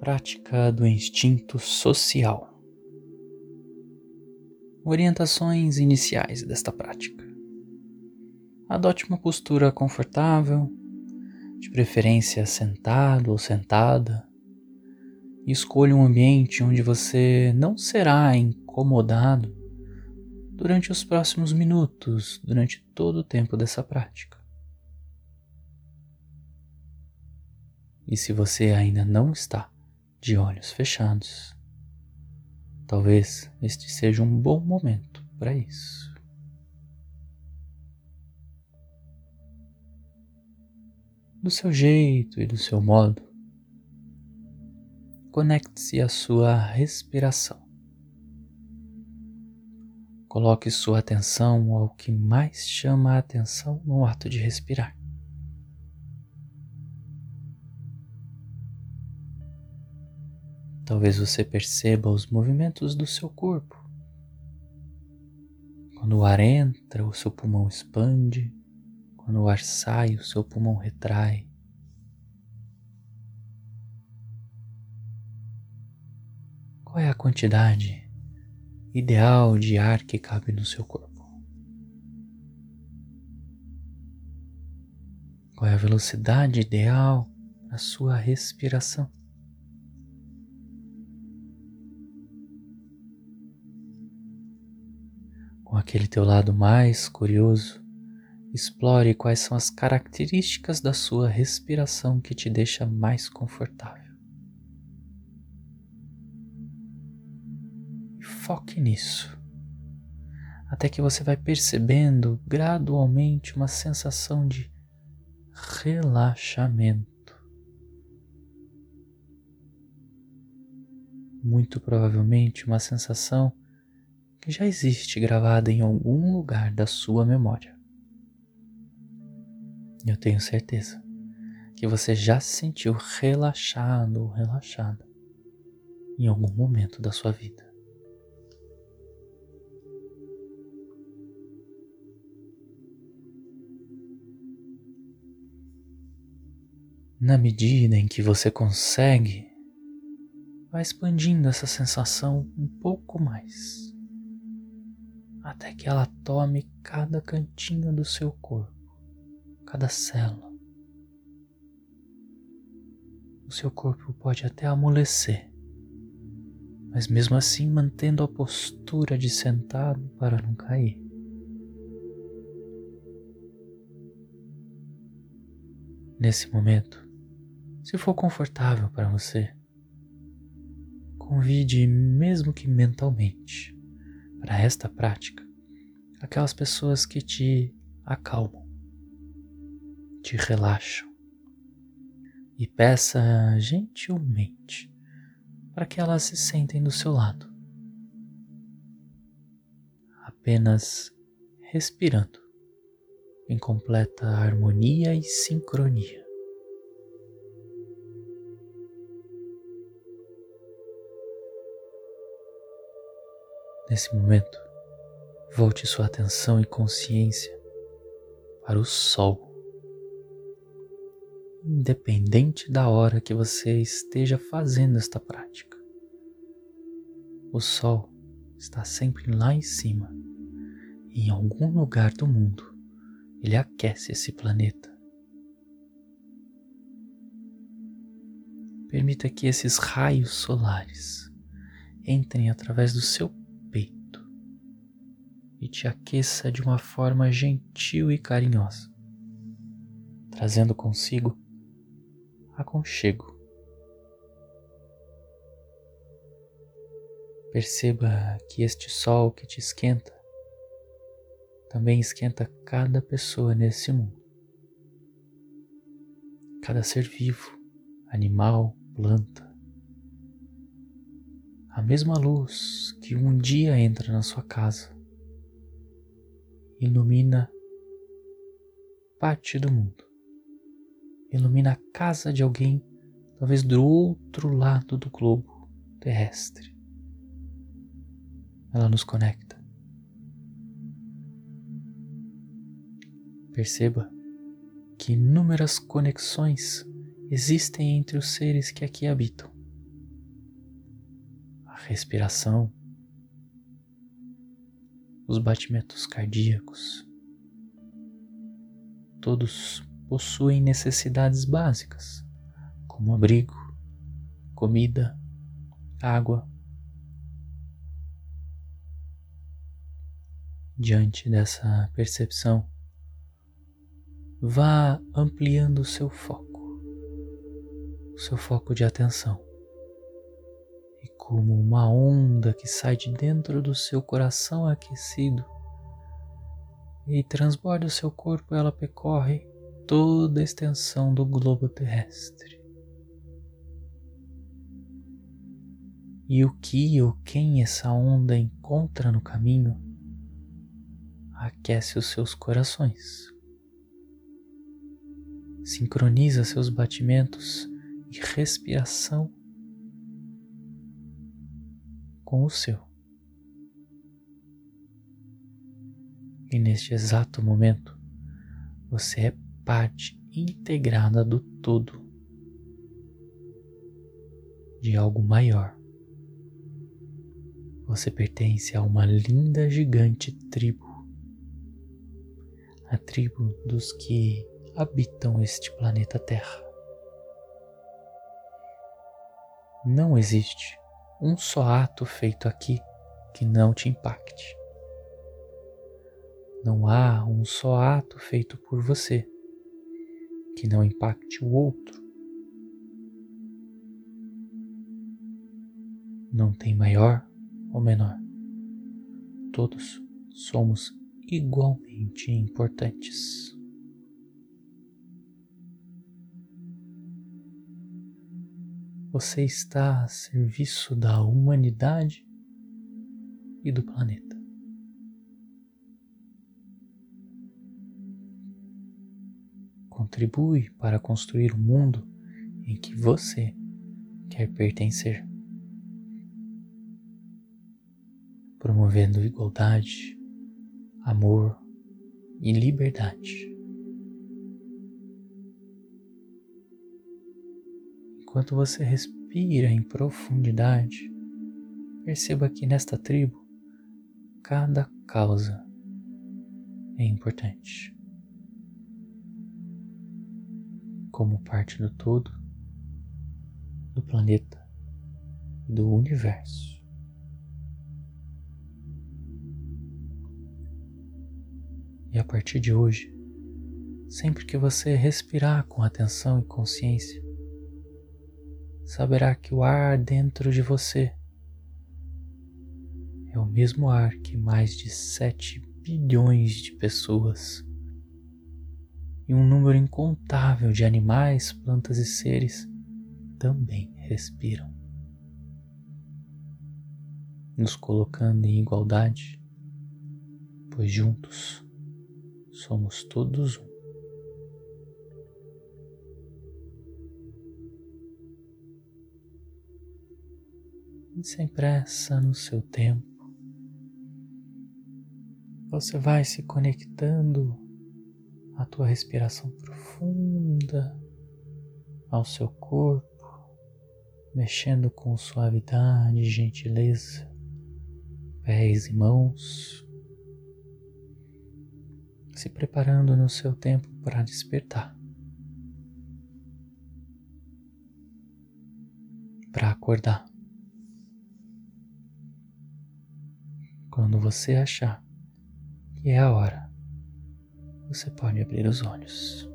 Prática do instinto social. Orientações iniciais desta prática. Adote uma postura confortável, de preferência sentado ou sentada, e escolha um ambiente onde você não será incomodado durante os próximos minutos, durante todo o tempo dessa prática. E se você ainda não está de olhos fechados, talvez este seja um bom momento para isso. Do seu jeito e do seu modo, conecte-se à sua respiração. Coloque sua atenção ao que mais chama a atenção no ato de respirar. Talvez você perceba os movimentos do seu corpo. Quando o ar entra, o seu pulmão expande. Quando o ar sai, o seu pulmão retrai. Qual é a quantidade ideal de ar que cabe no seu corpo? Qual é a velocidade ideal para a sua respiração? Com aquele teu lado mais curioso, explore quais são as características da sua respiração que te deixa mais confortável. foque nisso, até que você vai percebendo gradualmente uma sensação de relaxamento. Muito provavelmente uma sensação já existe gravada em algum lugar da sua memória. Eu tenho certeza que você já se sentiu relaxado ou relaxada em algum momento da sua vida. Na medida em que você consegue, vai expandindo essa sensação um pouco mais, até que ela tome cada cantinho do seu corpo, cada célula. O seu corpo pode até amolecer, mas mesmo assim mantendo a postura de sentado para não cair. Nesse momento, se for confortável para você, convide, mesmo que mentalmente, para esta prática aquelas pessoas que te acalmam, te relaxam e peça gentilmente para que elas se sentem do seu lado, apenas respirando em completa harmonia e sincronia. Nesse momento, volte sua atenção e consciência para o Sol. Independente da hora que você esteja fazendo esta prática, o Sol está sempre lá em cima, em algum lugar do mundo, ele aquece esse planeta. Permita que esses raios solares entrem através do seu e te aqueça de uma forma gentil e carinhosa, trazendo consigo aconchego. Perceba que este sol que te esquenta também esquenta cada pessoa nesse mundo. Cada ser vivo, animal, planta. A mesma luz que um dia entra na sua casa ilumina parte do mundo. Ilumina a casa de alguém, talvez do outro lado do globo terrestre. Ela nos conecta. Perceba que inúmeras conexões existem entre os seres que aqui habitam, respiração, os batimentos cardíacos. Todos possuem necessidades básicas, como abrigo, comida, água. Diante dessa percepção, vá ampliando o seu foco, o seu foco de atenção. Como uma onda que sai de dentro do seu coração aquecido e transborda o seu corpo, ela percorre toda a extensão do globo terrestre. E o que ou quem essa onda encontra no caminho aquece os seus corações, sincroniza seus batimentos e respiração com o seu. E neste exato momento, você é parte integrada do todo, de algo maior. Você pertence a uma linda, gigante tribo a tribo dos que habitam este planeta Terra. Não existe um só ato feito aqui que não te impacte. Não há um só ato feito por você que não impacte o outro. Não tem maior ou menor. Todos somos igualmente importantes. Você está a serviço da humanidade e do planeta. Contribui para construir o um mundo em que você quer pertencer, promovendo igualdade, amor e liberdade. Enquanto você respira em profundidade, perceba que nesta tribo cada causa é importante. Como parte do todo, do planeta e do universo. E a partir de hoje, sempre que você respirar com atenção e consciência, saberá que o ar dentro de você é o mesmo ar que mais de 7 bilhões de pessoas e um número incontável de animais, plantas e seres também respiram, nos colocando em igualdade, pois juntos somos todos um. Sem pressa, no seu tempo, você vai se conectando à tua respiração profunda, ao seu corpo, mexendo com suavidade gentileza, pés e mãos se preparando no seu tempo para despertar. Para acordar. Quando você achar que é a hora, você pode abrir os olhos.